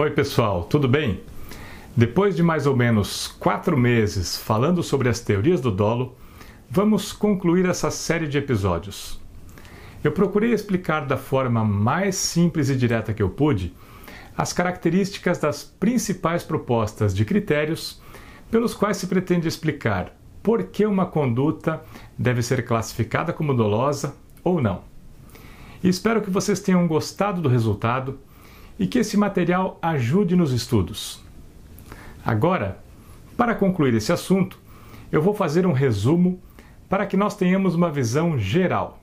Oi, pessoal, tudo bem? Depois de mais ou menos quatro meses falando sobre as teorias do dolo, vamos concluir essa série de episódios. Eu procurei explicar da forma mais simples e direta que eu pude as características das principais propostas de critérios pelos quais se pretende explicar por que uma conduta deve ser classificada como dolosa ou não. E espero que vocês tenham gostado do resultado e que esse material ajude nos estudos. Agora, para concluir esse assunto, eu vou fazer um resumo para que nós tenhamos uma visão geral.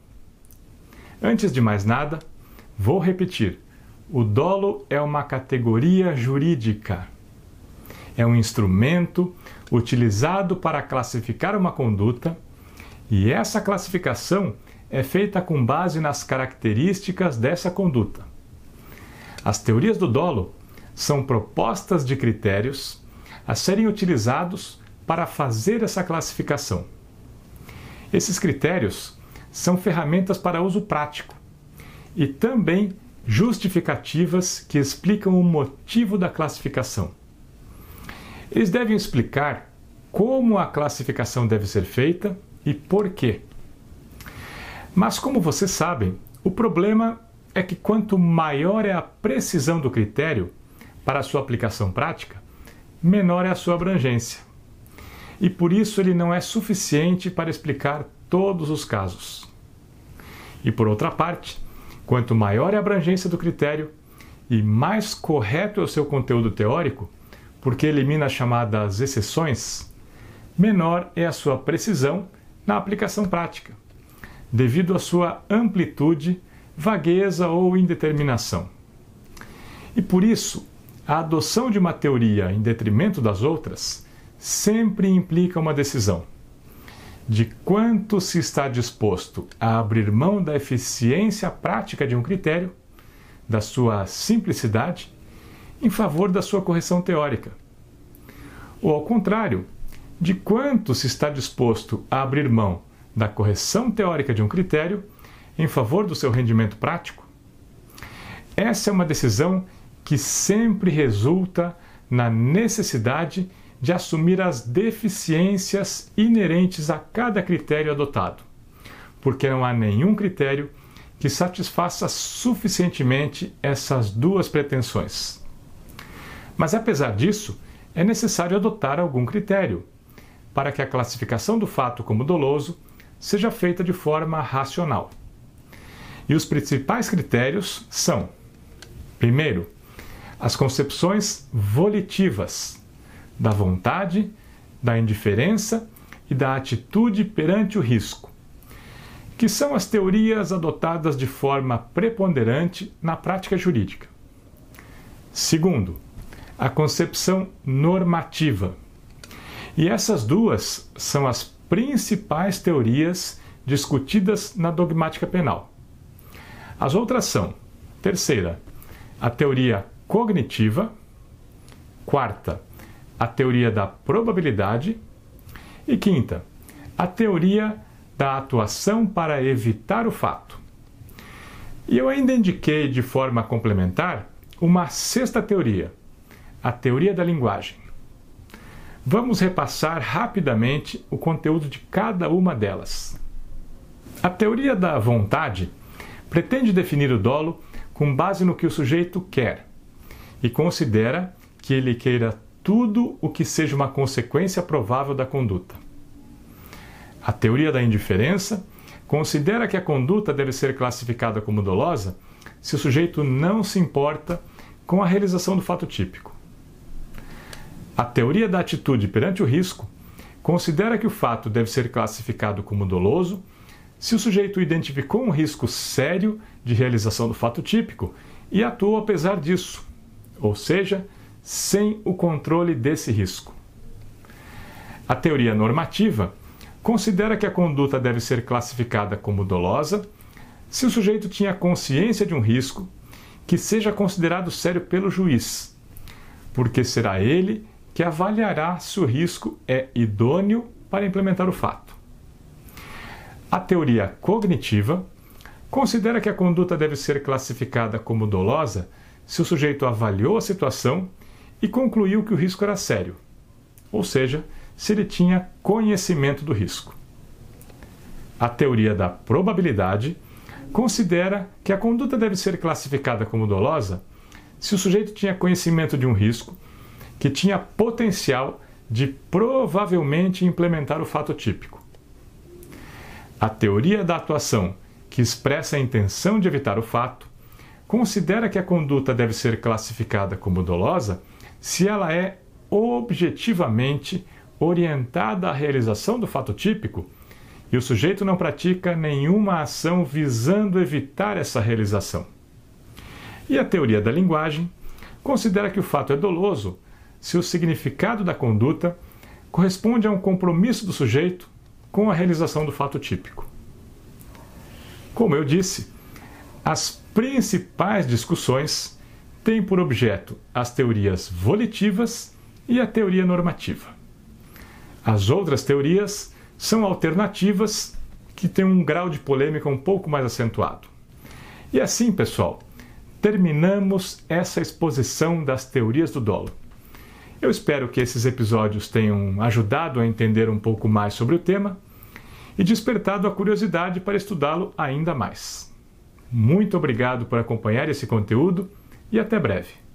Antes de mais nada, vou repetir: o dolo é uma categoria jurídica. É um instrumento utilizado para classificar uma conduta, e essa classificação é feita com base nas características dessa conduta. As teorias do dolo são propostas de critérios a serem utilizados para fazer essa classificação. Esses critérios são ferramentas para uso prático e também justificativas que explicam o motivo da classificação. Eles devem explicar como a classificação deve ser feita e por quê. Mas, como vocês sabem, o problema é que quanto maior é a precisão do critério para a sua aplicação prática, menor é a sua abrangência. E por isso ele não é suficiente para explicar todos os casos. E por outra parte, quanto maior é a abrangência do critério e mais correto é o seu conteúdo teórico, porque elimina as chamadas exceções, menor é a sua precisão na aplicação prática, devido à sua amplitude vagueza ou indeterminação. E por isso, a adoção de uma teoria em detrimento das outras sempre implica uma decisão de quanto se está disposto a abrir mão da eficiência prática de um critério, da sua simplicidade, em favor da sua correção teórica. Ou ao contrário, de quanto se está disposto a abrir mão da correção teórica de um critério em favor do seu rendimento prático? Essa é uma decisão que sempre resulta na necessidade de assumir as deficiências inerentes a cada critério adotado, porque não há nenhum critério que satisfaça suficientemente essas duas pretensões. Mas apesar disso, é necessário adotar algum critério para que a classificação do fato como doloso seja feita de forma racional. E os principais critérios são: primeiro, as concepções volitivas da vontade, da indiferença e da atitude perante o risco, que são as teorias adotadas de forma preponderante na prática jurídica. Segundo, a concepção normativa. E essas duas são as principais teorias discutidas na dogmática penal. As outras são: terceira, a teoria cognitiva, quarta, a teoria da probabilidade e quinta, a teoria da atuação para evitar o fato. E eu ainda indiquei de forma complementar uma sexta teoria, a teoria da linguagem. Vamos repassar rapidamente o conteúdo de cada uma delas. A teoria da vontade pretende definir o dolo com base no que o sujeito quer e considera que ele queira tudo o que seja uma consequência provável da conduta. A teoria da indiferença considera que a conduta deve ser classificada como dolosa se o sujeito não se importa com a realização do fato típico. A teoria da atitude perante o risco considera que o fato deve ser classificado como doloso se o sujeito identificou um risco sério de realização do fato típico e atuou apesar disso, ou seja, sem o controle desse risco. A teoria normativa considera que a conduta deve ser classificada como dolosa se o sujeito tinha consciência de um risco que seja considerado sério pelo juiz, porque será ele que avaliará se o risco é idôneo para implementar o fato. A teoria cognitiva considera que a conduta deve ser classificada como dolosa se o sujeito avaliou a situação e concluiu que o risco era sério, ou seja, se ele tinha conhecimento do risco. A teoria da probabilidade considera que a conduta deve ser classificada como dolosa se o sujeito tinha conhecimento de um risco que tinha potencial de provavelmente implementar o fato típico. A teoria da atuação, que expressa a intenção de evitar o fato, considera que a conduta deve ser classificada como dolosa se ela é objetivamente orientada à realização do fato típico e o sujeito não pratica nenhuma ação visando evitar essa realização. E a teoria da linguagem considera que o fato é doloso se o significado da conduta corresponde a um compromisso do sujeito com a realização do fato típico. Como eu disse, as principais discussões têm por objeto as teorias volitivas e a teoria normativa. As outras teorias são alternativas que têm um grau de polêmica um pouco mais acentuado. E assim, pessoal, terminamos essa exposição das teorias do dolo. Eu espero que esses episódios tenham ajudado a entender um pouco mais sobre o tema e despertado a curiosidade para estudá-lo ainda mais. Muito obrigado por acompanhar esse conteúdo e até breve.